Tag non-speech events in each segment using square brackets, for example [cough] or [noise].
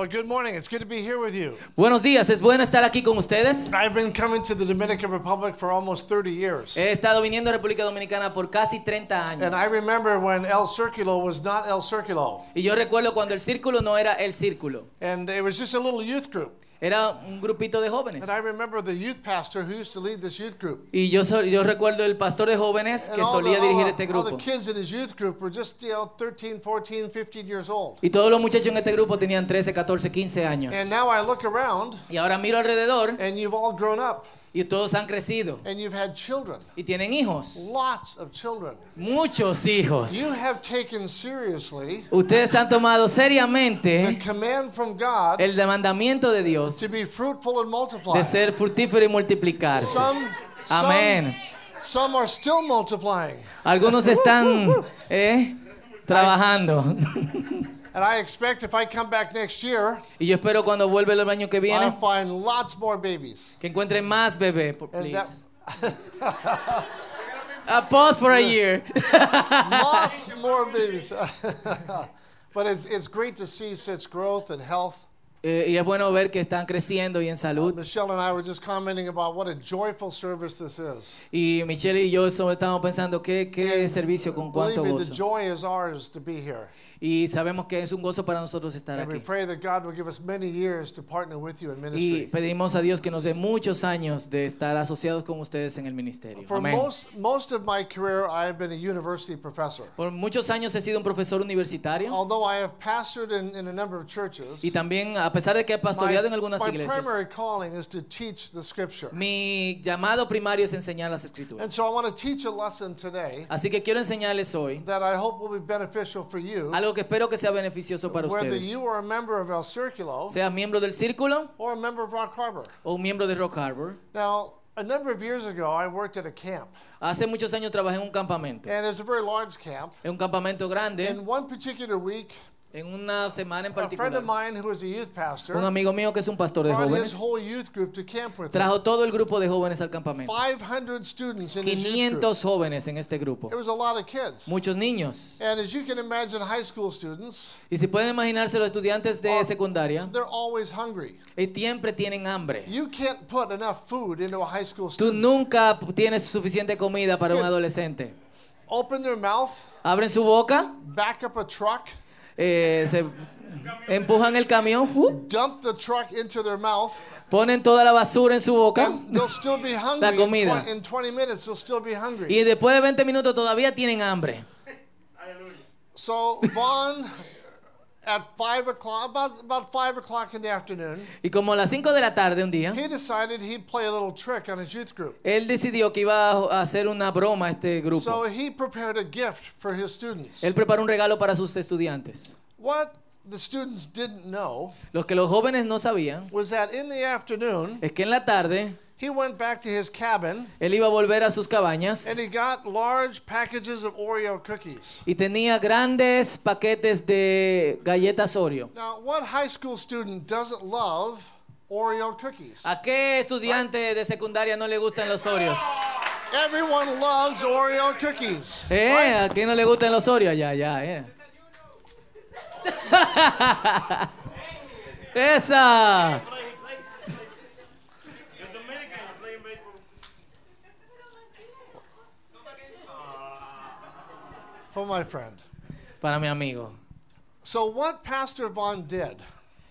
Well, good morning. It's good to be here with you. Buenos días, es bueno estar aquí con ustedes. I've been coming to the Dominican Republic for almost 30 years. He estado viniendo a República Dominicana por casi 30 años. And I remember when El Circulo was not El Circulo. Y yo recuerdo cuando el círculo no era el círculo, And it was just a little youth group. Era un grupito de jóvenes. And I remember the youth pastor who used to lead this youth group. Y yo, so- yo recuerdo el pastor de jóvenes que the, solía all dirigir este all the grupo. kids in his youth group were just, you know, 13, 14, 15 years old. Y todos los muchachos en este grupo tenían 13, 14, 15 años. And now I look around Y ahora miro alrededor and you've all grown up y todos han crecido and you've had children. y tienen hijos, Lots of children. muchos hijos. You have taken seriously Ustedes han tomado the seriamente command from God el mandamiento de Dios to be fruitful and multiply. de ser fructífero y multiplicarse. Some, some, Amén. some are still multiplying. Algunos están [laughs] eh, trabajando. And I expect if I come back next year, Y yo espero cuando vuelva el año que I'll find lots more babies. que encuentren más bebés, por- And that, please. [laughs] A pause for a year. lots [laughs] more babies. [laughs] but it's, it's great to see such growth and health. Eh, y es bueno ver que están creciendo y en salud. Michelle and I were just commenting about what a joyful service this is. Y Michelle y yo solo estamos pensando qué, qué servicio, con Believe cuánto me, the gozo. joy is ours to be here. Y sabemos que es un gozo para nosotros estar And we aquí. pray that God will give us many years to partner with you in Y ministry. pedimos a Dios que nos dé muchos años de estar asociados con ustedes en el ministerio. For Amén. most, most of my career, I've been a university professor. Por muchos años he sido un profesor universitario Although I have pastored in, in a number of churches, y también, a pesar de que he my, pastoreado en algunas my iglesias, primary calling is to teach the scripture. mi llamado primario es enseñar las And escrituras. so I want to teach a lesson today Así que quiero enseñarles hoy that I hope will be beneficial for you, algo que espero que sea beneficioso para whether ustedes. you are a member of El Circulo Seas miembro del círculo or a member of Rock Harbor. o un miembro de Rock Harbor. Now, a number of years ago, I worked at a camp, Hace muchos años trabajé en un campamento. and it was a very large camp. En un campamento grande, In one particular week, en una semana en particular. Un amigo mío que es un pastor de jóvenes trajo todo el grupo de jóvenes al campamento. 500 students in his youth group. 500 jóvenes en este grupo. Muchos niños. Y si pueden imaginarse los estudiantes de secundaria, siempre tienen hambre. Tú nunca tienes suficiente comida para un adolescente. Abren su boca, back up a truck, eh, se empujan el camión, dump the truck into their mouth, ponen toda la basura en su boca and they'll still be hungry. La comida. in 20 minutes, they'll still be hungry. y después de 20 minutos todavía tienen hambre. So Vaughn, at 5 o'clock, about, about 5 o'clock in the afternoon, Y como a las 5 de la tarde un día, he decided he'd play a little trick on his youth group. él decidió que iba a hacer una broma a este grupo. So he prepared a gift for his students. Él preparó un regalo para sus estudiantes. What the students didn't know que los jóvenes no sabían was that in the afternoon, es que en la tarde he went back to his cabin él iba a volver a sus cabañas and he got large packages of Oreo cookies. y tenía grandes paquetes de galletas Oreo. Now, what high school student doesn't love Oreo cookies? ¿A qué estudiante de secundaria no le gustan los Oreos? Everyone loves Oreo cookies. ¿Eh? ¿A quién no le gustan los Oreos? Ya, ya, eh. [laughs] Esa. For my friend. Para mi amigo. So, what Pastor Vaughn did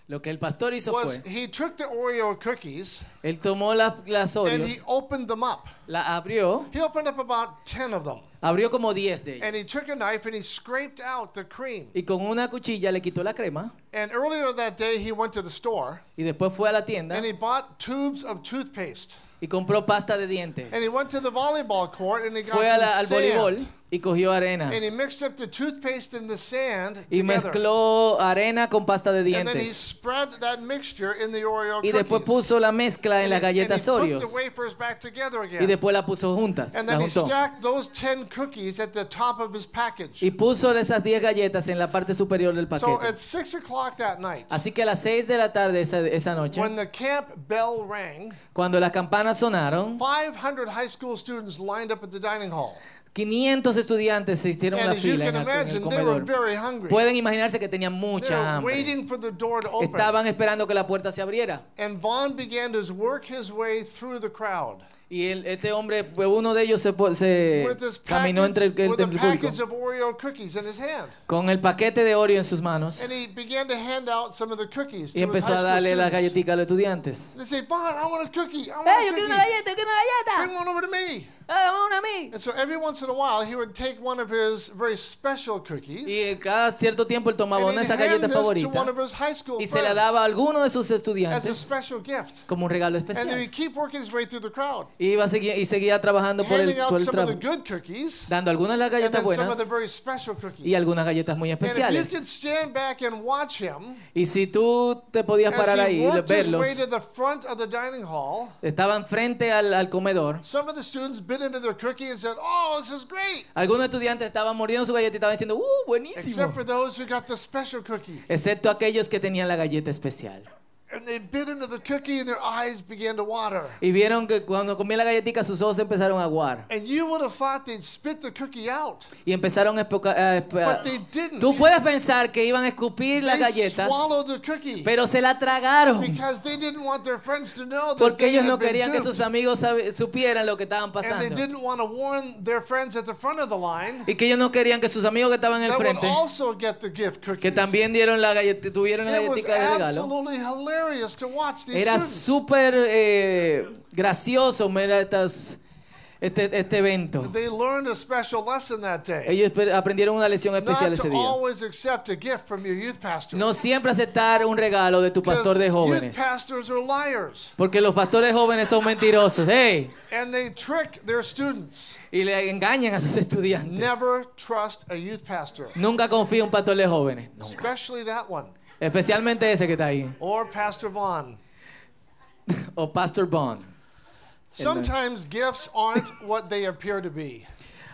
Lo que el pastor hizo was fue, he took the Oreo cookies él tomó las, las and he Oreos, opened them up. la abrió, He opened up about 10 of them. abrió como 10 de And he ellas. took a knife and he scraped out the cream. Y con una cuchilla le quitó la crema And earlier that day, he went to the store y después fue a la tienda and he bought tubes of toothpaste. y compró pasta de dientes. And he went to the volleyball court and he got Fue a la- al some voleibol sand. Y cogió arena. And he mixed up the toothpaste and the sand Y together. mezcló arena con pasta de And then he dientes. spread that mixture in the Oreo Y después cookies. puso la mezcla en las And he- and he galletas put Oreos. the wafers back together Y again. después la puso juntas. And La then he juntó. stacked those 10 cookies at the top of his package. Y puso esas 10 galletas en la parte superior del So paquete. at 6 o'clock that night, Así que a las 6 de la tarde esa, esa noche, when the camp bell rang, cuando las campanas sonaron, 500 high school students lined up at the dining hall. 500 estudiantes se hicieron And una as you fila en can el, en el imagine, they were comedor. very hungry. Pueden imaginarse que tenían They mucha were hambre. waiting for the door to open. Estaban esperando que la puerta se abriera. And Vaughn began to work his way through the crowd Y el- este hombre, pues, uno de ellos se, se caminó entre el, package, el- el público package of Oreo cookies in his hand. con el paquete de Oreo en sus manos And he began to hand out some of the cookies y empezó a darle las galletitas a los estudiantes. They say, Vaughn, I want a cookie. I want ¡Eh, a yo quiero una galleta, yo quiero una Bring galleta! one over to me. ¡Eh, dame una a mí! And so every once in a while, he would take one of his very special cookies Y cada cierto tiempo él tomaba and una de esas galletas favoritas y se la daba a alguno de sus as a estudiantes special gift. como un regalo And then especial. he'd keep working his way through the crowd, Y, iba a seguir, y seguía trabajando por el, por el trabajo, dando algunas de las galletas buenas y algunas galletas muy especiales. him Y si tú te podías parar ahí y verlos, hall, estaban frente al, al comedor. some of the students bit into their cookie and said, "Oh, this is great," Algunos estudiantes estaban mordiendo su galleta y estaban diciendo, ¡uh, buenísimo! except for those who got the special cookie. Excepto aquellos que tenían la galleta especial. And they bit into the cookie and their eyes began to water. Y vieron que cuando comían la galletita sus ojos empezaron a aguar. And you would have thought they'd spit the cookie out, Y empezaron a espoca- a esp- but they didn't. Tú puedes pensar que iban a escupir las They galletas, swallowed the cookie pero se la tragaron. because they didn't want their friends to know that Porque they ellos no querían que sus amigos supieran lo que estaban and they pasando. didn't want to warn their friends at the front of the line Y que ellos no querían que sus amigos que estaban en el frente, que también dieron la galleta, tuvieron la galletita de regalo. Era súper eh, gracioso ver estas- este, este evento. They learned a special lesson that day. Ellos aprendieron una lección especial Not ese día. always accept a gift from your youth pastor. No siempre aceptar un regalo de tu pastor de Youth jóvenes. pastors are liars. Porque los pastores jóvenes son mentirosos. ¡Hey! And they trick their students. Y le engañan a sus estudiantes. Never trust a youth pastor, Nunca confía en un pastor de jóvenes. Nunca. especially that one. Especialmente ese que está ahí. Or Pastor Vaughn. [laughs] O Pastor Bond. Sometimes gifts aren't what they appear to be.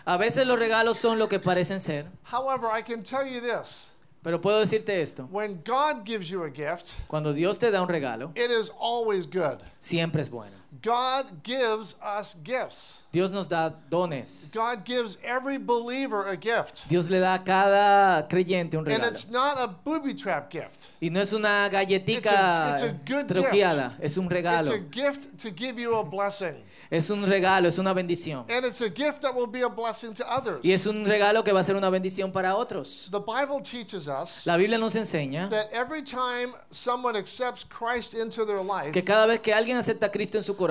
A veces los regalos son lo que parecen ser. However, I can tell you this Pero puedo decirte esto. when God gives you a gift, Cuando Dios te da un regalo, it is always good. siempre es bueno. God gives us gifts. Dios nos da dones. God gives every believer a gift. Dios le da a cada creyente un And regalo. it's not a booby trap gift. Y no es una It's galletica a- it's a good truqueada, es un It's regalo. a gift to give you a blessing. Es un regalo, es una bendición. And it's a gift that will be a blessing to others. Y es un regalo que va a ser una bendición para otros. The Bible teaches us La Biblia nos enseña that every time someone accepts Christ into their life, que cada vez que alguien acepta a Cristo en su corazón,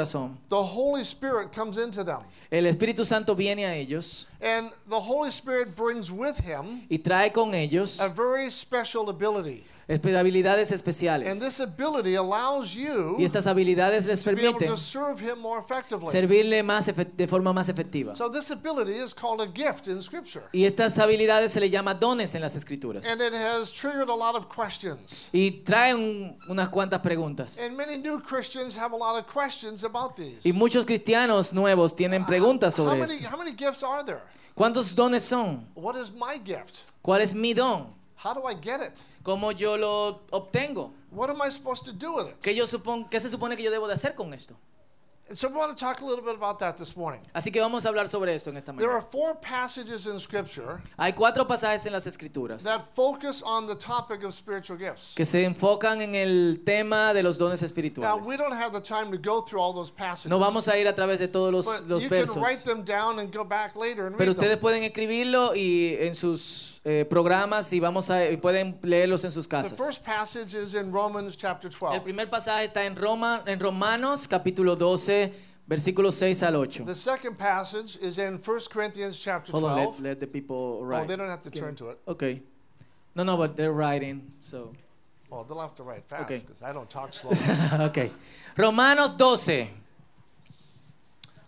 the Holy Spirit comes into them. el Espíritu Santo viene a ellos And the Holy Spirit brings with him y trae con ellos a very special ability. Habilidades And especiales. this ability allows you Y estas habilidades les permiten to serve him more effectively. servirle más de forma más efectiva. So this ability is called a gift in Scripture. Y estas habilidades se le llama dones en las escrituras. And it has triggered a lot of questions. Y traen unas cuantas preguntas. And many new Christians have a lot of questions about these. Y muchos cristianos nuevos tienen preguntas How sobre many, esto. how many gifts are there? ¿Cuántos dones son? What is my gift? ¿Cuál es mi don? How do I get it? ¿Cómo yo lo obtengo? What am I supposed to do with it? ¿Qué, yo supon- ¿Qué se supone que yo debo de hacer con esto? And so we want to talk a little bit about that this morning. Así que vamos a hablar sobre esto en esta There are mañana. four passages in Scripture Hay cuatro pasajes en las escrituras that focus on the topic of spiritual gifts. que se enfocan en el tema de los dones Now, espirituales. we don't have the time to go through all those passages. No vamos a ir a través de todos los, but los you can versos, write them down and go back later and pero read ustedes them. pueden escribirlo y en sus eh, programas y vamos a pueden leerlos en sus The casas. first passage is in Romans chapter El 12. primer pasaje está en Roma, en Romanos capítulo 12, versículos 6 al 8. The second passage is in 1 Corinthians chapter Hold on, 12. let, let the people Oh, write. they don't have to turn to it. Okay. No, no, but they're writing, so. Oh, they'll have to write fast Okay. because I don't talk slow. [laughs] okay. Romanos 12,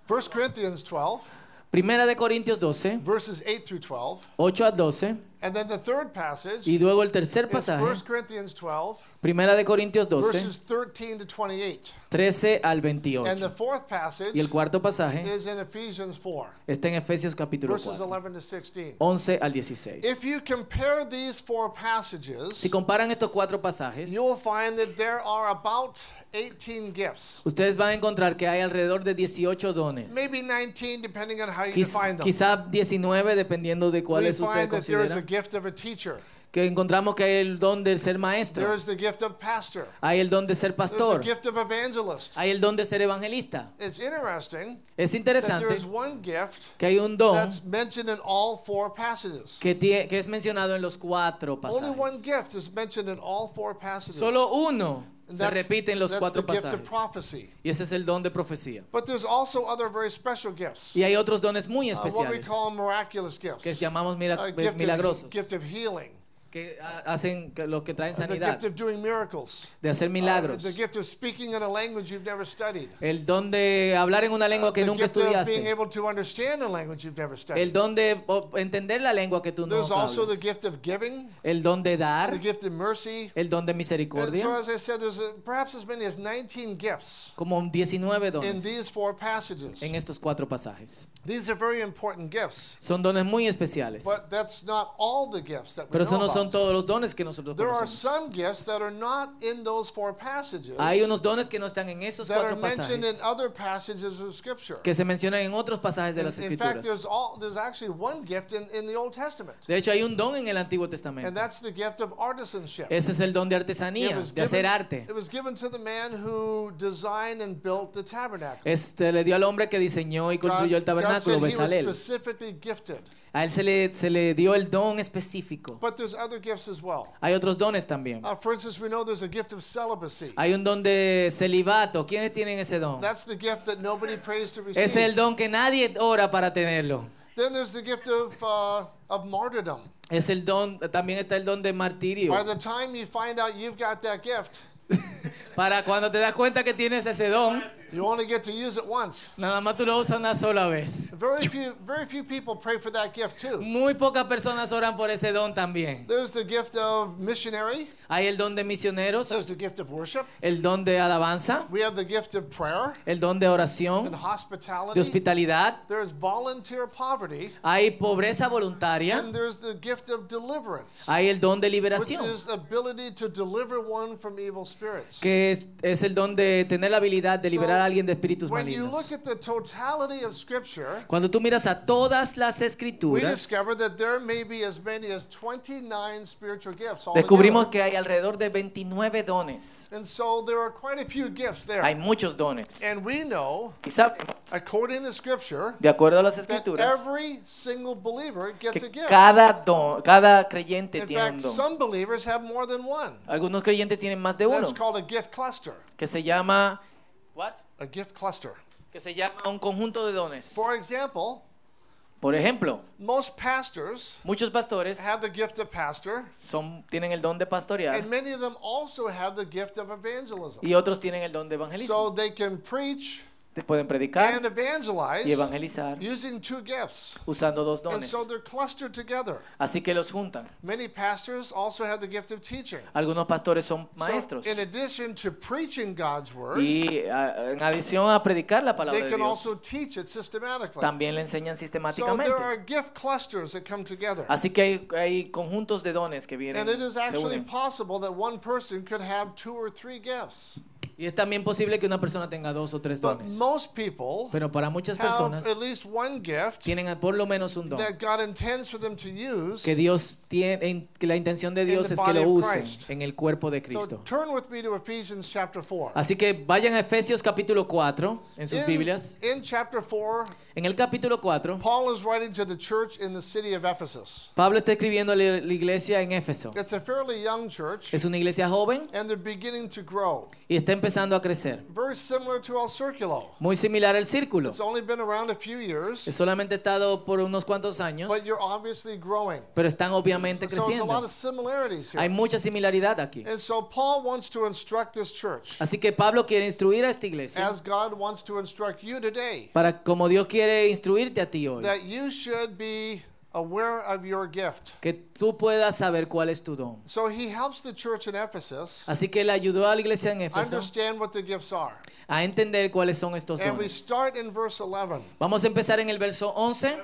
1 Corinthians 12, Primera de Corintios 12, verses 8 through 12. 8 a 12. And then the third passage Y luego el tercer pasaje, 1 Corinthians 12, Primera de Corintios 12, verses 13 to 28. 13 al And the 28. fourth passage Y el cuarto pasaje is in Ephesians 4, está en Efesios capítulo verses 4, 11 to 16. 11 al 16. If you compare these four passages, Si comparan estos cuatro pasajes, you will find that there are about 18 gifts. ustedes van a encontrar que hay alrededor de 18 dones. Maybe 19, depending on how you Quiz- define them. Quizá 19 dependiendo de cuáles ustedes consideran. Gift of a teacher. Que encontramos que hay el don de ser There maestro, is the gift of pastor. hay el don de ser There's pastor, gift of evangelist. hay el don de ser evangelista. It's interesting Es that interesante is one gift que hay un don that's mentioned in all four passages. que, es mencionado en los cuatro Only one pasajes. gift is mentioned in all four passages. Solo uno And se repite en los cuatro the gift of pasajes. prophecy. Y ese es el don de profecía. But there's also other very special gifts. Y hay otros dones muy Uh, what we especiales call miraculous gifts. que llamamos mira- milagrosos, of, gift of healing. Que hacen que- los que traen The sanidad, gift of doing miracles. de hacer Uh, milagros. the gift of speaking in a language you've never studied. El don de hablar en una lengua que the nunca gift of being estudiaste. able to understand a language you've never studied. El don de o, entender la lengua que tú no There's also the gift of giving, El don de the dar, gift of mercy. el don de And so, misericordia, as I said, there's a, perhaps as many as 19 gifts como 19 in dones these four passages. en estos cuatro pasajes. These are very important gifts, Son dones muy especiales. but that's not all the gifts that we Pero no son todos los dones que nosotros There are conocemos. some gifts that are not in those four passages Hay unos dones que no están en esos that are cuatro mentioned in pasajes, other passages of Scripture. que se mencionan en otros pasajes de In, las in fact, escrituras. there's, all, there's actually one gift in, in the Old Testament, De hecho, hay un don en el Antiguo and Testamento. that's the gift of artisanship. Ese es el don de It artesanía, was de hacer given- arte. It was given to the man who designed and built the tabernacle. Este le dio al hombre que diseñó y construyó el God tabernáculo, said he was Bezalel. specifically gifted. A él se le, se le dio el don específico. But there's other gifts as well. Hay otros dones también. Uh, for instance, we know there's a gift of celibacy. Hay un don de celibato. ¿Quiénes tienen ese don? That's the gift that nobody prays to receive. Es el don que nadie ora para tenerlo. Then there's the gift of, uh, of martyrdom. Es el don, también está el don de martirio. By the time you find out you've got that gift, [laughs] Para cuando te das cuenta que tienes ese don, [laughs] you only get to use it once. nada más tú lo usas una sola vez. Very few, very few people pray for that gift too. Muy pocas personas oran por ese don también. There's the gift of missionary. Hay el don de misioneros, There's the gift of worship. el don de alabanza, We have the gift of prayer el don de and oración, de hospitality. hospitalidad. There's volunteer poverty. Hay pobreza voluntaria. And there's the gift of deliverance, Hay el don de which liberación, is the ability to deliver one from evil spirits. que es, es el don de tener la habilidad de liberar a alguien de espíritus When you malignos. look at the totality of Scripture, Cuando tú miras a todas las we escrituras, discover that there may be as many as 29 spiritual gifts. descubrimos altogether. que hay alrededor de 29 dones. And so there are quite a few gifts there. Hay muchos dones. And we know, Y sabemos, according to Scripture, de acuerdo a las that escrituras, every single believer gets a que gift. cada don, cada creyente In tiene un fact, don. some believers have more than one. Algunos creyentes tienen más de uno, That's called a gift cluster. que se llama what? A gift cluster. Que se llama un conjunto de dones. For example, Por ejemplo, most pastors muchos pastores have the gift of pastor, son, tienen el don de pastorear and many of them also have the gift of evangelism. y otros tienen el don de evangelismo. So they can preach Te pueden predicar and evangelize y evangelizar using two gifts. usando dos And dones. so they're clustered together. Así que los juntan. Many pastors also have the gift of teaching. Algunos pastores son So maestros in addition to preaching God's word, y en adición a predicar la palabra they de can Dios, also teach it systematically. también le enseñan So sistemáticamente. there are gift clusters that come together. Así que hay, hay conjuntos de dones que vienen, And it is se actually unen. possible that one person could have two or three gifts. Y es también posible que una persona tenga dos o tres But dones. most people Pero para muchas have personas at least one gift tienen por lo menos un don that God intends for them to use. que Dios tiene, en- que la intención de Dios the es que body lo of usen Christ. en el cuerpo de So Cristo. turn with me to Ephesians chapter 4. Así que vayan a Efesios capítulo 4 en sus Biblias. in chapter 4, En el capítulo 4, Paul is writing to the church in the city of Ephesus. Pablo está escribiendo a la iglesia en Éfeso. It's a fairly young church, Es una iglesia joven and they're beginning to grow. y está empezando a crecer. Very similar to El. Muy similar al círculo. It's only been around a few years, Es solamente estado por unos cuantos años, but you're obviously growing. pero están obviamente So there's a lot creciendo. of similarities Hay here. mucha similaridad aquí. And so Paul wants to instruct this church Así que Pablo quiere instruir a esta iglesia as God wants to instruct you today para como Dios quiere instruirte a ti hoy, that you should be aware of your gift. que tú puedas saber cuál es tu don. So he helps the church in Ephesus Así que él ayudó a la iglesia en Éfeso understand what the gifts are. a entender cuáles son estos And we dones. start in verse 11. Vamos a empezar en el verso 11.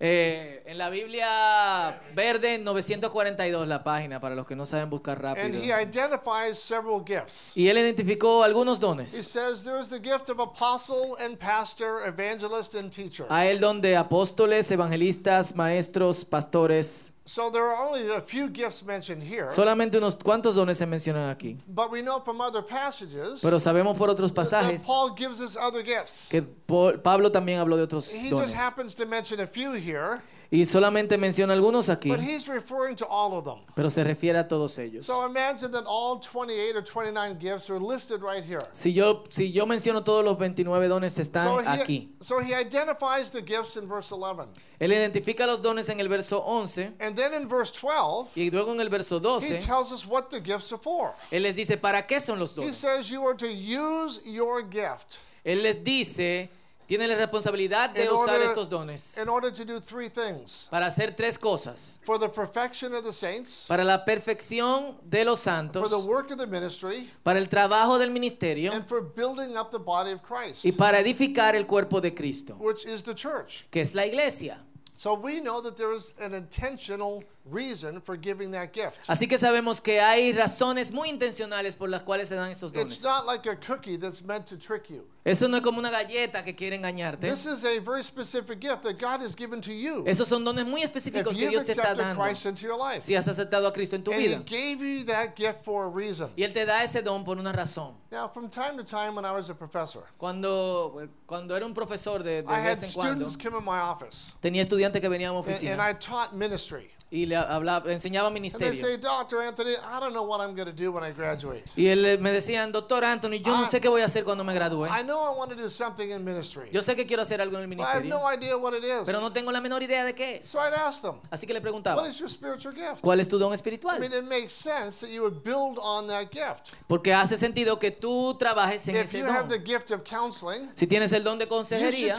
4-2. Eh, en la Biblia verde, 942 la página, para los que no saben buscar And rápido. he identifies several gifts. Y él identificó algunos He dones. says there is the gift of apostle and pastor, evangelist and teacher. A él donde apóstoles, evangelistas, maestros, pastores. So there are only a few gifts mentioned here. Solamente unos cuantos dones se mencionan aquí. But we know from other passages Pero sabemos por otros that pasajes Paul gives us other gifts. que Paul- Pablo también habló de otros He dones. just happens to mention a few here, Y solamente menciona algunos aquí, but he's referring to all of them. pero se refiere a todos ellos. So imagine that all 28 or 29 gifts are listed right here. Si yo, si yo menciono todos los 29 dones So están he, aquí. so he identifies the gifts in verse 11. Él identifica los dones en el verso 11 And then in verse 12, y luego en el verso he 12 tells us what the gifts are for. él les dice para qué son los He dones. says you are to use your gift Él les dice, tiene la responsabilidad de In usar order- estos dones in order to do three things. para hacer tres cosas. for the perfection of the saints, Para la perfección de los for santos, the work of the ministry, para el trabajo del ministerio. And for building up the body of Christ, y para edificar el cuerpo de Cristo, which is the church. que es la iglesia. So we know that there is an intentional reason for giving that gift. Así que sabemos que hay razones muy intencionales por las cuales se dan estos It's dones. not like a cookie that's meant to trick you. Eso no es como una galleta que quiere engañarte. This is a very specific gift that God has given to you. Esos son dones muy específicos que Dios te está dando Christ into your life. si has aceptado a Cristo en tu And He vida. gave you that gift for a reason. Y Él te da ese don por una razón. Now, from time to time when I was a professor, Cuando, cuando era un profesor de, de I had vez en cuando, students come in my office. tenía estudiantes que venían a mi And, and oficina I taught ministry. Y le hablaba, enseñaba ministerio. say, Dr. Anthony, I don't know what I'm going to do when I graduate. Y él eh, me decían, doctor Anthony, yo no sé qué voy a hacer cuando me gradúe. I know I want to do something in ministry. Yo sé que quiero hacer algo en el I ministerio, no idea what it is. pero no tengo la menor idea de qué es. So them, Así que le what preguntaba, is your spiritual gift? ¿cuál es tu don I mean, espiritual? it makes sense that you would build on that gift. Porque hace sentido que tú trabajes en If ese don. Si tienes el don de consejería,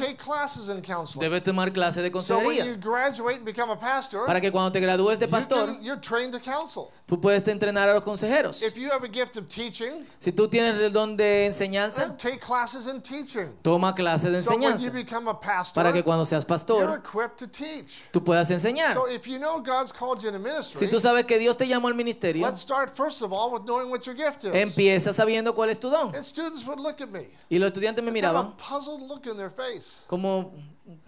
debes tomar clases de So when you consejería. graduate and become a pastor, Para que cuando te gradúes de you pastor, can- you're trained to tú puedes entrenar a los consejeros. If you have a gift of teaching, Si tú tienes el don de enseñanza, take classes in teaching. toma clases de So when you enseñanza. become a pastor, Para que cuando seas you're pastor, equipped to teach. tú puedas enseñar. So if you know God's called you Si ministry, tú sabes que Dios te llamó al ministerio, let's start first of all with knowing what your gift is. empieza sabiendo cuál es tu don. And students would look at me. Y los estudiantes me They have a miraban puzzled look in their face. como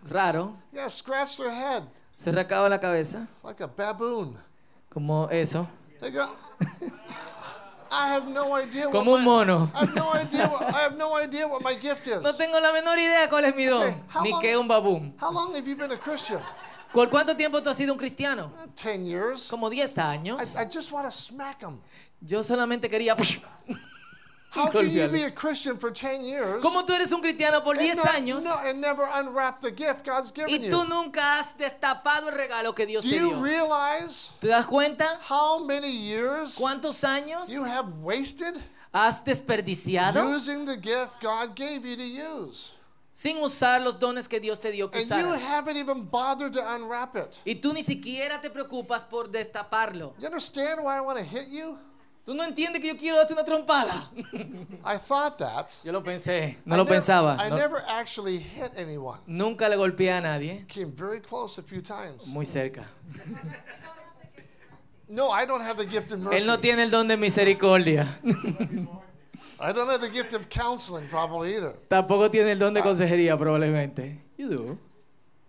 raro, Yeah, scratch their head se rascaba la cabeza, like a baboon. como eso, I have no idea what como un my, mono. I have no idea what, I have no idea what my gift is. No tengo la menor idea cuál es mi don, how ni long- qué un babún. How long have you been a Christian? ¿Por cuánto tiempo tú has sido un cristiano? Uh, Ten years. Como 10 años. I, I just want to smack them. Yo solamente quería... [laughs] How can you be a Christian for 10 years ¿Cómo tú eres un cristiano por and, 10 not- años no, and never unwrap the gift God's given y tú you? nunca has destapado el regalo que Dios Do te you dio? realize ¿Te das cuenta how many years cuántos años you have wasted has desperdiciado using the gift God gave you to use? sin usar los dones que Dios te dio que you usaras? haven't even bothered to unwrap it. Y tú ni siquiera te preocupas por destaparlo. You understand why I want to hit you? Tú no entiendes que yo quiero darte una trompada. [laughs] I thought that. Yo lo pensé, no I lo never- pensaba. I no- never actually hit anyone. nunca le golpeé a nadie. Came very close a few times. Muy cerca. No, I don't have the gift of mercy. Él no tiene el don de misericordia. I don't have the gift of counseling probably either. Tampoco tiene el don de consejería probablemente. You do.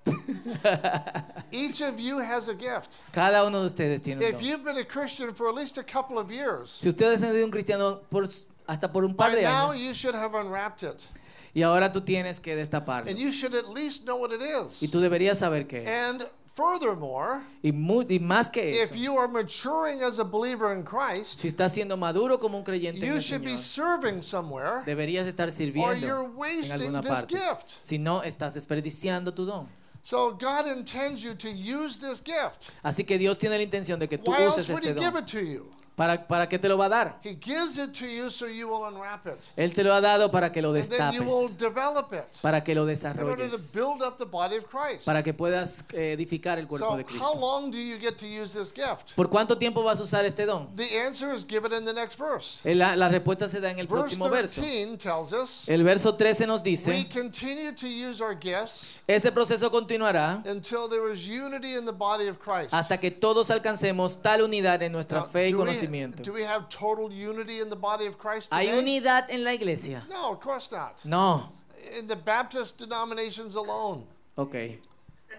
[laughs] Each of you has a gift. Cada uno de ustedes tiene un If don. you've been a Christian for at least a couple of years, Si ustedes han sido un cristiano por, hasta por un par by de now años you should have unwrapped it. y ahora tú tienes que destaparlo And you should at least know what it y is. tú deberías saber qué es. And furthermore, Y, mu- y más que if eso, you are maturing as a believer in Christ, si estás siendo maduro como un creyente en you el should be Señor, serving somewhere deberías estar or sirviendo you're en wasting alguna this parte. gift. Si no, estás desperdiciando tu don. So God intends you to use this gift. Así que Dios tiene la intención de que tú Why uses este don. ¿Para, ¿Para qué te lo va a dar? He gives it to you so you will unwrap it. Él te lo ha dado para que lo And then you will destapes, develop it para que lo in order to desarrolles, build up the body of Christ. para que puedas eh, edificar el cuerpo So, de how Cristo. long do you get to use this gift? ¿Por cuánto tiempo vas a usar este don? The answer is given in the next verse. Eh, La, la respuesta se da en el Verse próximo verso. 13 tells us El verso 13 nos we dice, continue to use our gifts ese proceso continuará until there is unity in the body of Christ. hasta que todos alcancemos tal unidad en nuestra Now, fe y do, we, conocimiento. do we have total unity in the body of Christ ¿Hay today? unidad en la iglesia? No, of course not. No. In the Baptist denominations alone, Ok.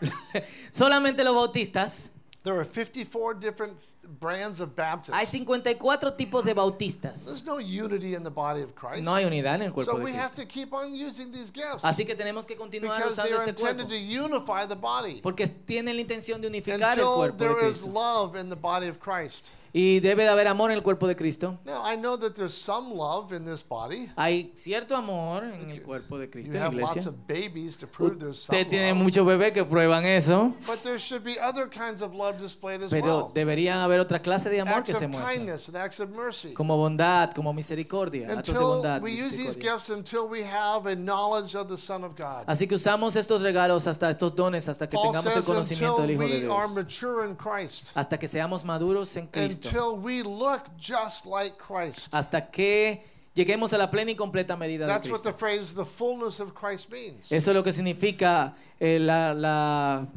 [laughs] Solamente los bautistas. there are 54 different brands of Baptists. Hay 54 tipos de bautistas. There's no unity in the body of Christ. No hay unidad en el so cuerpo de we have to keep on using these gifts Así que tenemos que continuar because they are este intended cuerpo. to unify the body Porque tienen la intención de unificar el until cuerpo de there is Cristo. love in the body of Christ. Y debe de haber amor en el cuerpo de Cristo. Now, I know that there's some love in this body. Hay cierto amor en el cuerpo de Cristo You en la have lots iglesia. of babies to prove there's some Usted tiene love. muchos bebés que prueban eso. But there should be other kinds of love displayed as Pero well. deberían haber otra clase de amor Acts que of se muestran. kindness and acts of mercy. Como bondad, como misericordia, actos de Until bondad. we use these misericordia. gifts until we have a knowledge of the Son of God. Así que usamos estos regalos hasta estos dones hasta que Paul tengamos el says conocimiento until del Hijo de we are Dios. mature in Christ. Hasta que seamos maduros en Cristo. Until we look just like Christ. Hasta que lleguemos a la plena y completa medida de That's what the phrase the fullness of Christ means. Eso es lo que significa eh, la, la,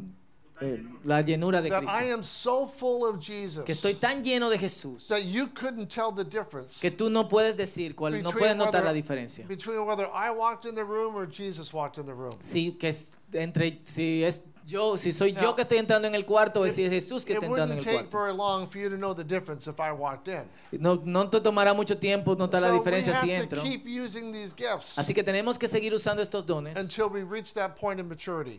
eh, la llenura de That I Cristo. am so full of Jesus Que estoy tan lleno de Jesús that you couldn't tell the difference que tú no puedes decir, cuál, no Between puedes notar whether- la diferencia. between whether I walked in the room or Jesus walked in the room. Si, que es entre, si es yo, si soy Now, yo que estoy entrando en el cuarto o si es Jesús que está entrando en el cuarto. No, no te tomará mucho tiempo notar la So we diferencia si entro. Así que tenemos que seguir usando estos dones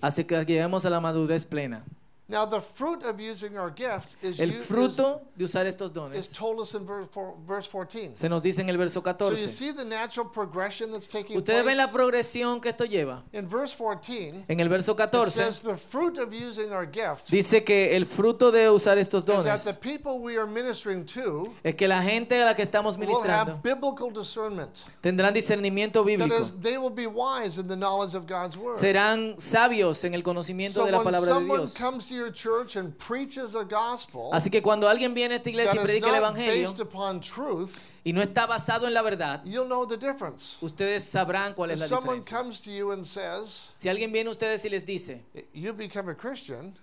hasta que lleguemos a la madurez plena. Now, the fruit of using our gift is, El fruto de usar estos is dones told us in verse, four, verse 14. se nos dice en el verso So you 14. see the natural progression that's taking Ustedes ven la progresión que esto lleva. In verse 14, En el verso it 14 says the fruit of using our gift dice que el fruto de usar estos is that dones the people we are ministering to es que la gente a la que estamos will ministrando have biblical discernment. tendrán discernimiento That bíblico. is, they will be wise in the knowledge of God's word. Serán sabios en el conocimiento So de la palabra de Dios. comes to your church and preaches a gospel Así que cuando alguien viene a esta iglesia y that is predica el not evangelio based upon truth, y no está basado en la verdad, you'll know the difference. ustedes sabrán cuál es If la someone diferencia. comes to you and says, Si alguien viene a ustedes y les dice, you become a Christian,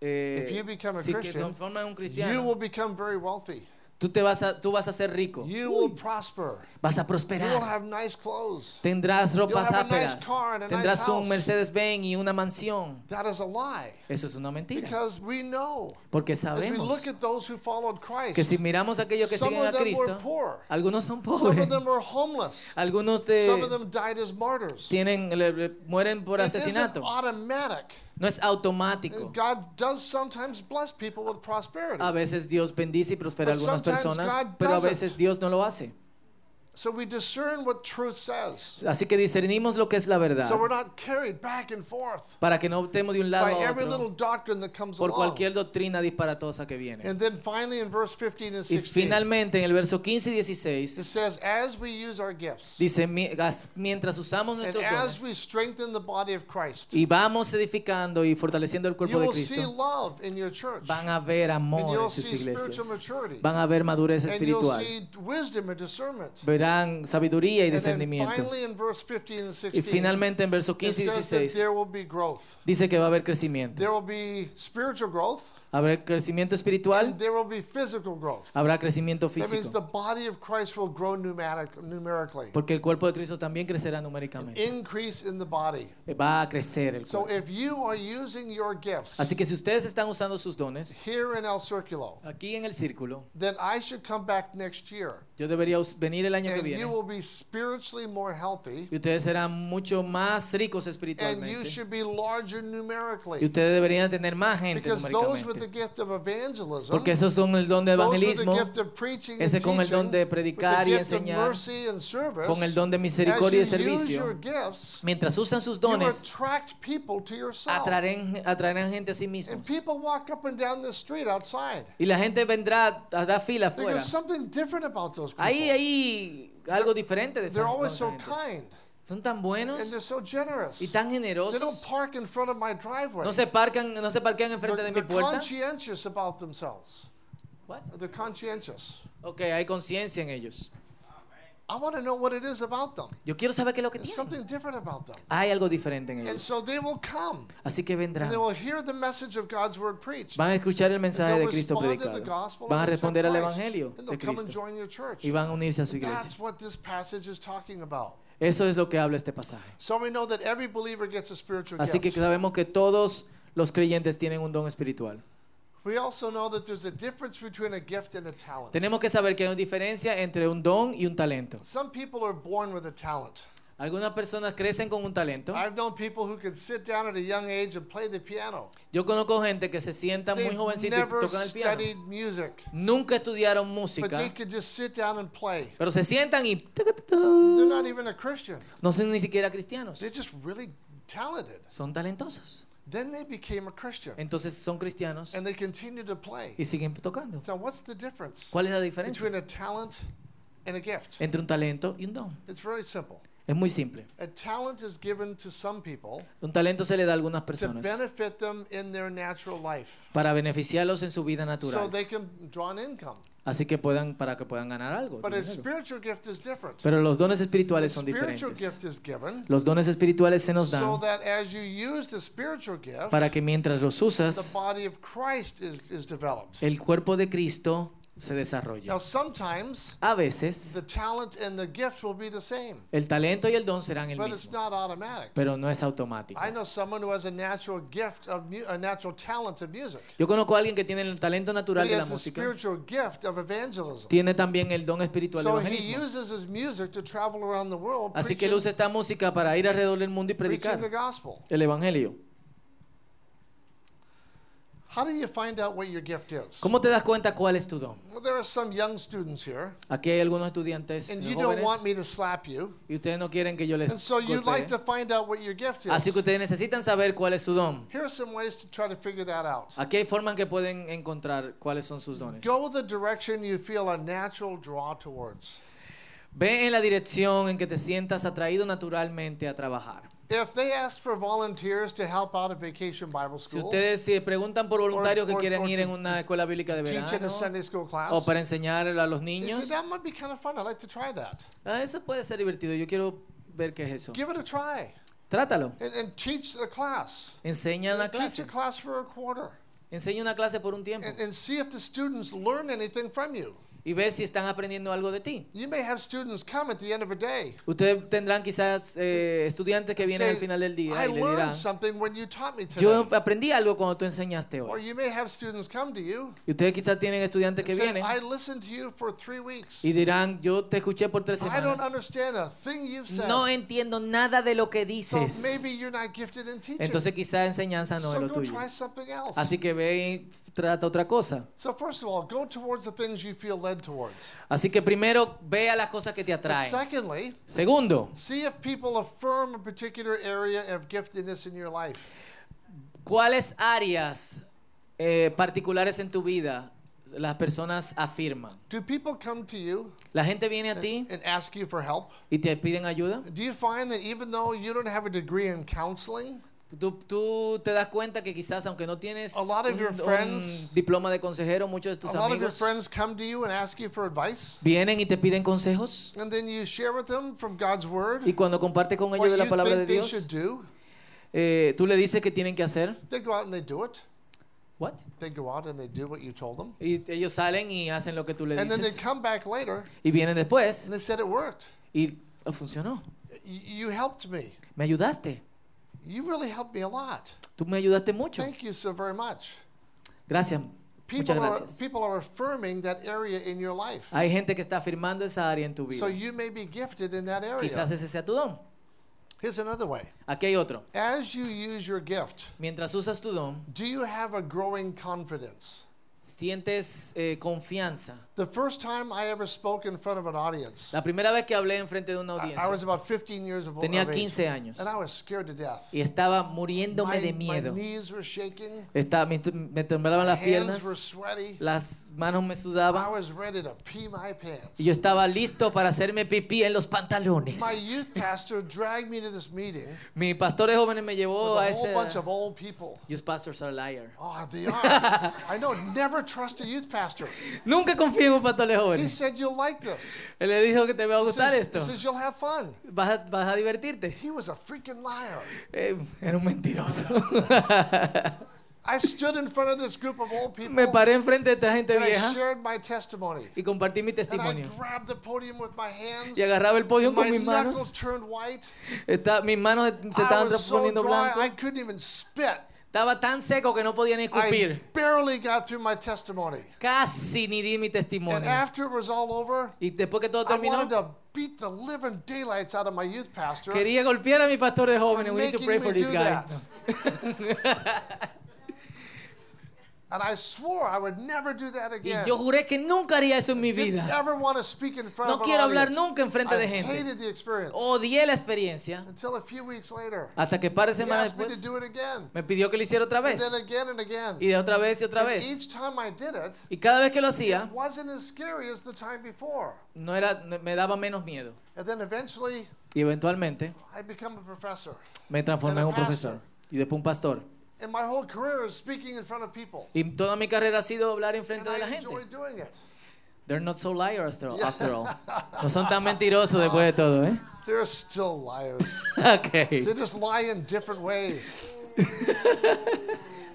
eh, If you become a si que Christian, un you cristiano, will become very wealthy. Tú, te vas a, tú vas a ser rico, You will prosper. vas a You will prosperar, have nice clothes. tendrás ropas a nice áperas, a tendrás nice un house. Mercedes Benz y una mansión. That is a lie. Eso es una mentira, Because we know, porque as we sabemos look at those who followed que Christ, si miramos a aquellos que some siguen of a them were Cristo, poor. algunos son Some pobres, of them were homeless. algunos Some of them died as martyrs. tienen, le- le- mueren por It isn't asesinato. automatic. No es automático. God does sometimes bless people with prosperity. A veces Dios bendice y prospera a algunas sometimes personas, pero a veces Dios no lo hace. So we discern what truth says. Así que discernimos lo que es la verdad So we're not carried back and forth para que no optemos de un lado by a every little otro doctrine that comes por along. cualquier doctrina disparatosa que viene. And then finally in verse 15 and Y 16, finalmente en el verso 15 y it 16 says, as we use our gifts, dice, "Mi- as- mientras usamos and nuestros as we dones strengthen the body of Christ, y vamos edificando y fortaleciendo el you cuerpo de will see Cristo, love in your church. van a ver And amor you'll en sus see spiritual iglesias, maturity. van a ver madurez And you'll espiritual, see wisdom and discernment. verán sabiduría y discernimiento. finally in verse 15 and Y 16, finalmente en verso it 15 y says that 16 there will be growth. dice que va a haber crecimiento. Habrá crecimiento espiritual, and there will be physical growth. habrá crecimiento That means físico. the body of Christ will grow pneumatic, numerically. Porque el cuerpo de Cristo también crecerá numéricamente. Increase in the body. Va a crecer el So cuerpo. if you are using your gifts Así que si ustedes están usando sus dones, here in El Circulo, aquí en el círculo, then I should come back next year. yo debería venir el año que And you viene. will be spiritually more healthy. Y ustedes serán mucho más ricos And you espiritualmente. should be larger Y numerically. ustedes deberían tener más gente Because those with Porque esos son el don de evangelismo, ese con el don de predicar y enseñar, con el don de misericordia y servicio. Mientras usan sus dones, atraerán, atraerán gente a sí And mismos. people walk up and down the street outside. Y la gente vendrá, hará fila afuera. Ahí hay algo diferente de esa, gente. Son tan buenos and they're so generous. y tan They don't generosos. park in front of my driveway. No se parcan, no se parquean enfrente They're, de mi they're puerta. conscientious about themselves. What? They're conscientious. Ok, hay conciencia en ellos. I want to know what it is about them. Yo quiero saber qué es lo que There's tienen. something different about them. Hay algo diferente en And ellos. so they will come Así que vendrán. they will hear the message of God's word preached. Van a escuchar el mensaje They'll de Cristo respond to the predicado. gospel Van a and accept responder al Christ. evangelio And de they'll come and Cristo. join your church. Y van a unirse a su That's iglesia. what this passage is talking about. Eso es lo que habla este pasaje. So we know that every believer gets a spiritual Así que gift. sabemos que todos los creyentes tienen un don espiritual. We also know that there's a difference between a gift and a talent. Tenemos que saber que hay una diferencia entre un don y un talento. Some people are born with a talent. Algunas personas crecen con un talento. I've known people who can sit down at a young age and play the piano. Yo conozco gente que se sienta muy They've jovencita y tocan el piano. music, Nunca estudiaron but they música, could just sit down and play. pero se sientan y They're not even a Christian. no son ni siquiera cristianos. They're just really talented. Son talentosos. Then they became a Christian Entonces son cristianos and they continue to play. y siguen tocando. Now, what's the difference ¿Cuál es la diferencia between a talent and a gift? entre un talento y un don? It's very simple. Es muy simple. A talent is given to some people Un talento se le da a algunas to personas benefit them in their natural life para beneficiarlos en su vida so natural, they can draw an income. así que puedan para que puedan ganar algo. But a dinero. spiritual gift is different. Pero los dones espirituales son spiritual diferentes. gift is given Los dones espirituales se nos so dan that as you use the spiritual gift, para que mientras los the usas, body of Christ is, is developed. el cuerpo de Cristo se desarrolla. Now, sometimes A the veces talent and the gift will be the same, el talento y el don serán el but it's mismo, not automatic. pero no es automático. I know someone who has a natural gift of mu- a natural talent of music. Yo conozco a alguien que tiene el talento natural he de la has a música, spiritual gift of evangelism. tiene también el don espiritual de So he evangelismo. uses his music to travel around the world Así que él preaching, usa esta música para ir alrededor del mundo y preaching predicar the gospel. el evangelio. How do you find out what your gift is? ¿Cómo te das cuenta cuál es tu don? Well, there are some young students here, Aquí hay algunos estudiantes and you don't want me to slap you. y ustedes no quieren que yo les And so you'd like to find out what your gift is. Así que ustedes necesitan saber cuál es su don. Here are some ways to try to figure that out. Aquí hay formas que pueden encontrar cuáles son sus dones. Go the direction you feel a natural draw towards. Ve en la dirección en que te sientas atraído naturalmente a trabajar. If they ask for volunteers to help out at Vacation Bible Si School, ustedes si preguntan por voluntarios que quieren ir to- en una escuela bíblica de teach verano Sunday school class, o para enseñar a los niños, say, that might be kind of fun. I'd like to try that. ah, eso puede ser divertido. Yo quiero ver qué es eso. Give it a try Trátalo. and, and teach the class. Enseña una Teach clase. a class for a quarter Enseña una clase por un tiempo and, and see if the students learn anything from you. Y ve si están aprendiendo algo de ti. You may have students come at the end of a day. Ustedes tendrán quizás eh, estudiantes que vienen say, al final del día I y le dirán, something when you taught me today. yo aprendí algo cuando tú enseñaste Or hoy. you may have students come to you Y ustedes quizás tienen estudiantes que say, vienen I listened to you for three weeks. y dirán, yo te escuché por tres I don't semanas. understand a thing you've said. No entiendo nada de lo que so dices. maybe you're not gifted in teaching. Entonces quizás enseñanza no es so lo go tuyo. try something else. Así que ve y trata otra cosa. So first of all, go towards the things you feel led towards. Así que primero vea las cosas que te But atraen. secondly, Segundo, see if people affirm a particular area of giftedness in your life. ¿cuáles áreas eh, particulares en tu vida las personas afirman? Do people come to you La gente viene a ti and ask you for help? y te piden ayuda. Do you find that even though you don't have a degree in counseling, Tú, tú te das cuenta que quizás aunque no tienes A lot of un, your un friends- diploma de consejero, muchos de tus a lot of your amigos come to you and ask you for advice, vienen y te piden consejos and then you share with them from God's word y cuando compartes con ellos de la palabra de Dios, do. eh, tú le dices qué tienen que hacer. They go out and they do it. What? They go out and they do what you told them. Y ellos salen y hacen lo que tú le And then they dices. come back later Y vienen después and they said it worked. y oh, funcionó. You helped me. Me ayudaste. You really helped me a lot. Tú me ayudaste mucho. Thank you so very much. Gracias. People Muchas are, gracias. people are affirming that area in your life. Hay gente que está afirmando esa área en tu vida. So you may be gifted in that area. Quizás ese sea tu don. Here's another way. Aquí hay otro. As you use your gift, Mientras usas tu don, do you have a growing confidence? Sientes eh, confianza. The first time I ever spoke in front of an audience, La primera vez que hablé en frente de una I, I was audiencia, about 15 years of, tenía of age, 15 años and I was scared to death. y estaba muriéndome My, de my miedo. knees were shaking, Estaba, me, me temblaban las hands piernas, were sweaty. las manos me I sudaban was ready to pee my pants. y yo estaba listo para hacerme pipí en los pantalones. My youth pastor dragged me to this meeting Mi pastor de jóvenes me llevó with a a whole ese... bunch of old people. Youth pastors are liar. Oh, they are. I know. Never trust a youth pastor. Nunca confío en un pastor de He said you'll like this. Él le dijo que te va a He gustar says, esto. he says you'll have fun. Vas a, vas a divertirte. He was a freaking liar. Eh, era un mentiroso. I stood in front of this group of old people me paré enfrente de esta gente and I vieja shared my testimony. y compartí mi And I testimonio. grabbed the podium with my hands. Y agarraba el podio con mis manos. knuckles turned white. Está- mis manos se I estaban so poniendo dry I couldn't even spit. Estaba tan seco que no podía ni I escupir. barely got through my testimony. Casi ni di mi And testimonio. after it was all over, Y después que todo I wanted terminó, to beat the living daylights out of my youth pastor. quería golpear a mi pastor de jóvenes. We need to pray for this guy. [laughs] And I swore I would never do that Y again. yo juré que nunca haría eso en mi vida. ever want to speak in front No of quiero hablar nunca en frente I de gente. hated the experience. Odié la experiencia Until a few weeks later, hasta que par de semanas después do it again. me pidió que lo hiciera otra And vez. then again and again. Y de otra vez y otra And vez. each time I did it, Y cada vez que lo hacía, it wasn't as scary as the time before. no era, me daba menos miedo. And then eventually, Y eventualmente I become a professor. me transformé en un And a profesor y después un pastor. And my whole career is speaking in front of people. Y toda mi carrera ha sido hablar en And frente de la I gente. enjoy doing it. They're not so liars after all. after all. [laughs] No son tan mentirosos después de todo, ¿eh? [laughs] They're still liars. [laughs] Ok. They just lie in different ways.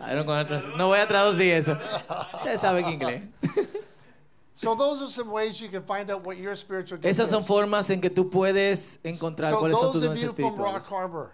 I don't wanna trans- No voy a traducir eso. Ustedes saben inglés. So those are some ways you can find out what your spiritual gift Esas son is. formas en que tú puedes encontrar So cuáles son tus those of dones you from Rock espirituales. Harbor,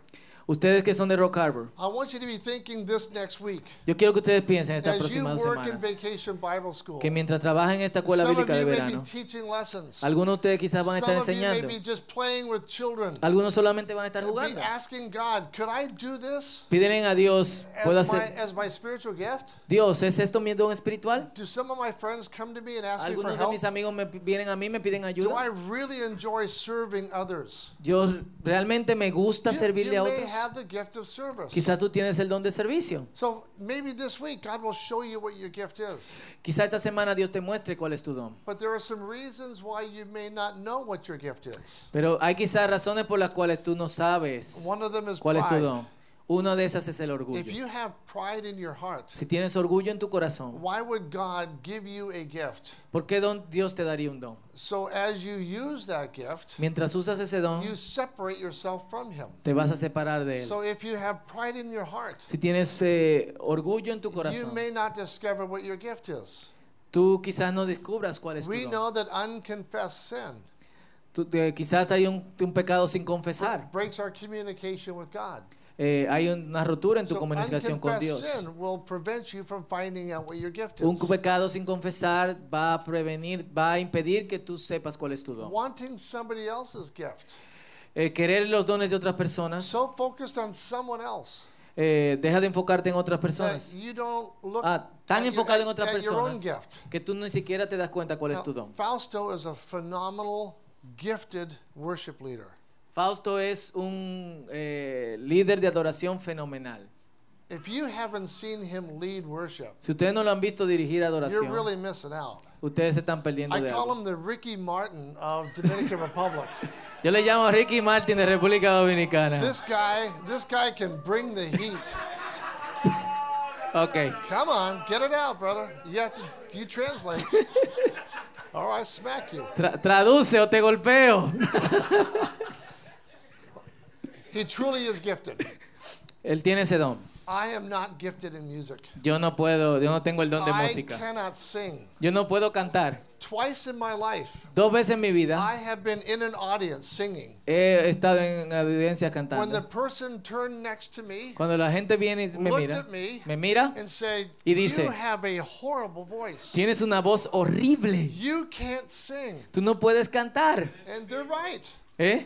Ustedes que son de Rock Harbor, I want you to be thinking this next week yo quiero que ustedes piensen estas as you próximas dos work in semanas Vacation Bible School. que mientras trabajan en esta escuela Some of bíblica de you may be verano, teaching lessons. algunos de ustedes quizás van a estar Some of you may enseñando, be just playing with children. algunos solamente van a estar Be jugando. asking God, could I do this Pídele a Dios, ¿puedo as my, hacer? as my spiritual gift? Dios, ¿es esto mi don espiritual? Do some of my friends come to me and ask me for Algunos de help? mis amigos me pi- vienen a mí, me piden Do I ayuda. really enjoy serving others? Yo realmente me gusta You, servirle you a may otros. Have the gift of service. Quizás tú tienes el don de servicio. So maybe this week God will show you what your gift is. Quizás esta semana Dios te muestre cuál es tu don. But there are some reasons why you may not know what your gift is. Pero hay quizás razones por las cuales tú no sabes One of them is cuál es tu don. Una de esas es el If orgullo. you have pride in your heart, Si tienes orgullo en tu corazón, why would God give you a gift? ¿por qué don Dios te daría un don? So as you use that gift, Mientras usas ese don, you separate yourself from Him. te vas a separar de él. So if you have pride in your heart, Si tienes eh, orgullo en tu you corazón, may not discover what your gift is. tú quizás no descubras cuál es tu We don. know that unconfessed sin Tú- eh, quizás hay un, un pecado sin confesar. breaks our communication with God. Eh, hay una rotura en tu So comunicación con Dios. Un pecado sin confesar va a prevenir, va a impedir que tú sepas cuál es tu don. Wanting somebody else's gift. Eh, querer los dones de otras personas, So focused on someone else eh, deja de enfocarte en otras personas. you don't look Ah, tan your- enfocado en otras personas que tú ni siquiera te das cuenta cuál es Now, tu don. Fausto is a phenomenal, gifted worship leader. Fausto es un eh, líder de adoración fenomenal. If you haven't seen him lead worship, Si ustedes no lo han visto dirigir you're adoración, really missing out. ustedes se están perdiendo I de call algo. him the Ricky Martin of Dominican Republic. [laughs] Yo le llamo Ricky Martin de República Dominicana. This guy, this guy can bring the heat. Ok. Come on, get it out, brother. You have to, you translate. [laughs] Or I smack you. Tra- traduce o te golpeo. [laughs] He truly is gifted. [laughs] Él tiene ese don. I am not gifted in music. Yo no puedo, yo no tengo el don de I música. cannot sing. Yo no puedo cantar. Twice in my life, Dos veces en mi vida I have been in an audience singing. he estado en audiencia When the cantando. person turned next to me, Cuando la gente viene y me mira, at me, me mira, and said, Y dice, "You have a horrible voice. tienes una voz horrible. You can't sing." Tú no puedes cantar. And they're right. ¿Eh?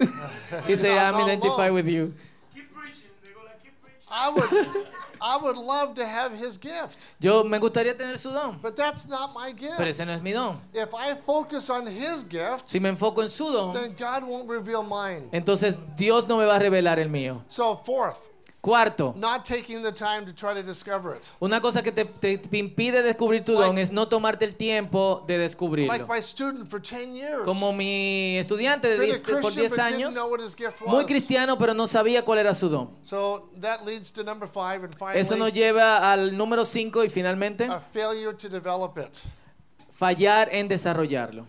[laughs] He said, not I'm identified alone. with you. Keep preaching. Like, keep preaching. I would, I would love to have his gift, Yo me gustaría tener su don, but that's not my pero gift. ese no es mi don. If I focus on his gift, Si me enfoco en su don, then God won't reveal mine. entonces Dios no me va a revelar el mío. So fourth, Cuarto, not taking the time to try to discover it. una cosa que te, te impide descubrir tu don es no tomarte el tiempo de Like descubrirlo. my student for 10 years. Como mi estudiante de Been a 10 por Christian, 10 but didn't años, muy cristiano, pero no sabía cuál era su don. So that leads to number five, and Eso nos finally, lleva al número 5 y finalmente, a to it. fallar en desarrollarlo.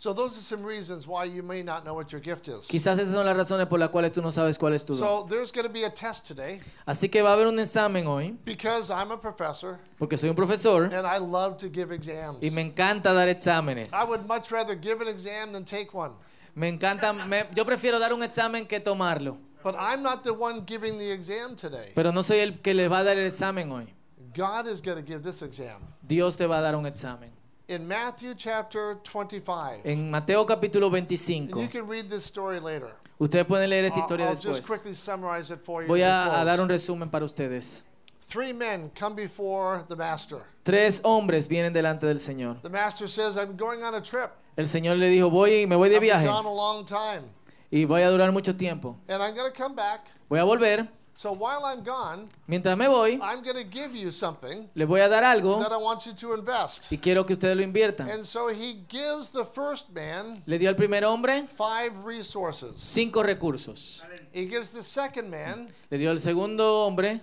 So those are some reasons why you may not know what your gift is. Quizás esas son las razones por las cuales tú no sabes cuál es tu don. So there's going to be a test today Así que va a haber un examen hoy, because I'm a professor porque soy un profesor and I love to give exams. y me encanta dar exámenes. I would much rather give an exam than take one. Me encanta, me- yo prefiero dar un examen que tomarlo, But I'm not the one giving the exam today. pero no soy el que le va a dar el examen hoy. God is going to give this exam. Dios te va a dar un examen. In Matthew chapter 25, En Mateo capítulo and 25, you can read this story later. ustedes pueden leer esta I'll, historia I'll just después. quickly summarize it for you. Voy a, a dar un resumen para ustedes. Three men come before the master. Tres hombres vienen delante del Señor. The master says, I'm going on a trip. El Señor le dijo, voy, me voy de I've been viaje gone a long time. y voy a durar mucho tiempo. And I'm going to come back. Voy a volver. So while I'm gone, Mientras me voy, I'm going to give you something le voy a dar algo that I want you to invest. y quiero que ustedes lo inviertan. And so he gives the first man Le dio al primer hombre five resources. cinco recursos. He gives the second man Le dio al segundo hombre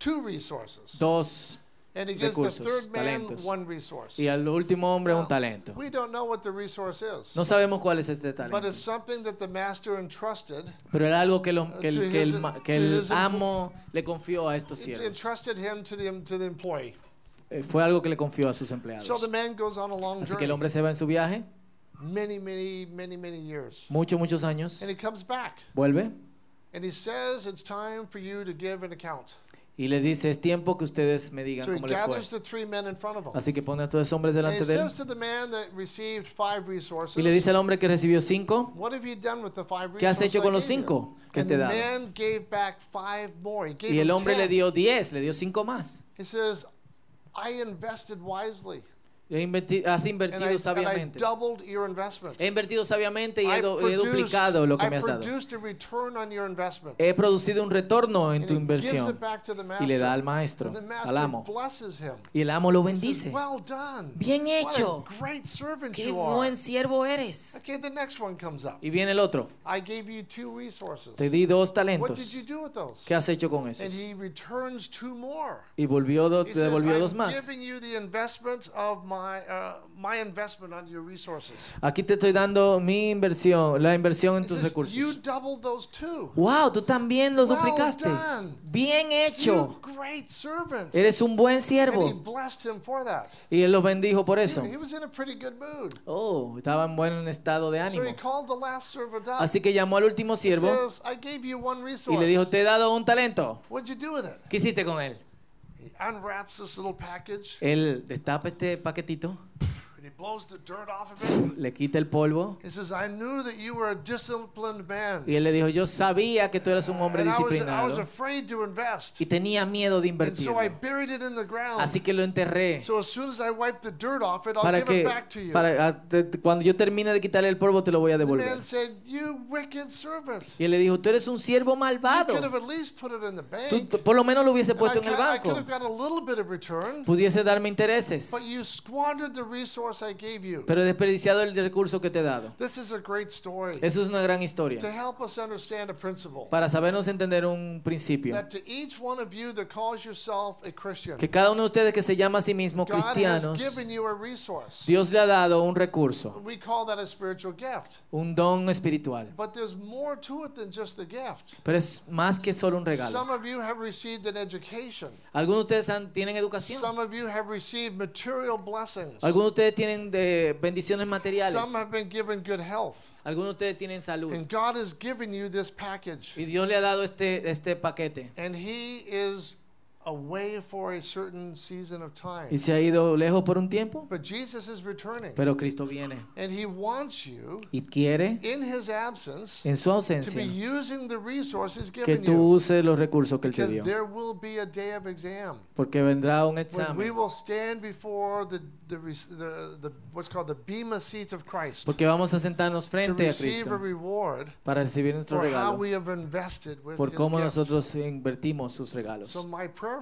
two resources. dos And he gives the third man talentos. one resource. y al último hombre un talento. We don't know what the resource is. No sabemos cuál es este But talento, it's something that the master entrusted. pero era algo que, lo- que el, que que amo le confió a estos siervos. entrusted him to the, to the employee. Eh, Fue algo que le confió a sus empleados. So the man goes on a long Así que el hombre se va en su viaje, Many, many, many, many years. muchos, muchos años, And he comes back. vuelve And he says, It's time for you to give an account. Y le dice, es tiempo que ustedes me digan So cómo les fue. gathers the three men in front of him. Así que pone a todos los hombres delante de él y le dice al hombre que recibió cinco, What have you done with the five ¿qué has hecho con los gave you?" cinco que te gave Y el hombre le 10. dio diez, le dio cinco más. He says, I invested wisely. He has invertido I sabiamente. doubled your investment. He invertido sabiamente y he, do- he produced- duplicado lo que I me has dado. produced a return on your investment. He producido un retorno en And tu inversión it back to the y le da al master. maestro, al amo. blesses him. Y el amo lo says, bendice. well done. Bien What hecho. a great servant Qué buen siervo eres. Okay, the next one comes up. Y viene el otro. I gave you two resources. Te di dos What talentos. did you do with those? ¿Qué has hecho con esos? And he returns two more. Y volvió, do- He te says, devolvió dos más. My uh, my investment on your resources. Aquí te estoy dando mi inversión, la inversión en tus says, you recursos. doubled those two. Wow, tú también los Well duplicaste. done. Bien hecho. You great servant. Eres un buen And he siervo. blessed him for that. Y él los bendijo por eso. he was in a pretty good mood. Oh, estaba en buen estado de So ánimo. he called the last servant up. Así que llamó al último siervo says, I gave you one y resource. le dijo, te he dado un talento. What'd you do with it? ¿Qué hiciste con él? Él destapa este paquetito, [laughs] blows the dirt off of it. le quita el polvo He says, I knew that you were a disciplined man. y él le dijo, yo sabía que tú eras un hombre And I was, I was disciplinado afraid to invest. y tenía miedo de And so I buried it in the ground. Así que lo enterré So as soon as I wipe the dirt off it, I'll para give que it back to you. para, ah, te- te- cuando yo termine de quitarle el polvo te lo voy a the devolver. man said, You wicked servant. Y él le dijo, tú eres un siervo You malvado. could have at least put it in the Tú bank. por lo menos lo hubiese And puesto I, en el ca- I could banco. have got a little bit of return. Pudiese darme intereses. But you squandered the resource I gave you. Pero he desperdiciado el recurso que te he dado. This is a great story Eso es una gran to historia. help us understand a principle. Para sabernos entender un principio. That to each one of you that calls yourself a Christian, Que cada uno de ustedes que se llama a sí mismo God has given you a resource. Dios le ha dado un recurso, We call that a spiritual gift. un don espiritual. But there's more to it than just the gift. Pero es más que solo un regalo. Some of you have received an education. Algunos de ustedes han- tienen educación. Some of you have received material blessings. Algunos de ustedes tienen de bendiciones materiales. Some have been given good health. Algunos de ustedes tienen salud. And God has given you this package. Y Dios le ha dado este, este paquete. And He is away for a certain season of time. y se ha ido lejos por un tiempo, But Jesus is returning. pero Cristo viene And he wants you, y quiere, in his absence, en su to be ausencia, using the resources que given tú you. uses los recursos que Él te dio. there will be a day of exam. Porque vendrá un When we examen. will stand before the, the, res- the, the what's called the bema seat of Christ Porque vamos a sentarnos to frente a Cristo reward para recibir nuestro how regalo, we have invested with por cómo nosotros invertimos sus regalos. So my prayer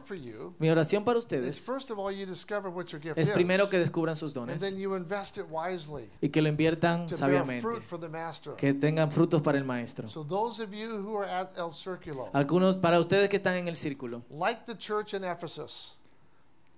Mi oración para ustedes first of all you discover what your gift es is, primero que descubran sus and dones then you invest it wisely y que lo inviertan sabiamente, fruit for the master. que tengan frutos para el maestro. So those of you who are at El Circulo, Algunos para ustedes que están en el círculo, like the church in Ephesus,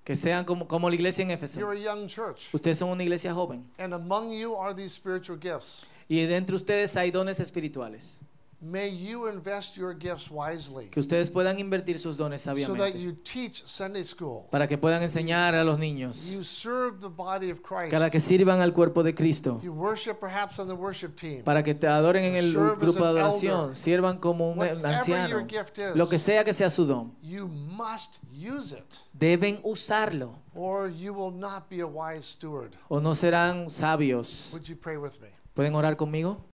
que sean como, como la iglesia en Éfeso. you're a young church, Ustedes son una iglesia joven and among you are these spiritual gifts. y entre ustedes hay dones espirituales. May you invest your gifts wisely Que ustedes puedan invertir sus dones so that sabiamente you teach Sunday school. para que puedan enseñar a los You niños, serve the body of Christ. para que sirvan al cuerpo de Cristo, You worship perhaps on the worship team. para que te adoren en el Serve as grupo de an adoración, elder. sirvan como un Whatever your anciano, gift is, lo que sea que sea su don, you must use it, deben usarlo or you will not be a wise steward. o no serán sabios. Would you pray with me? ¿Pueden orar conmigo?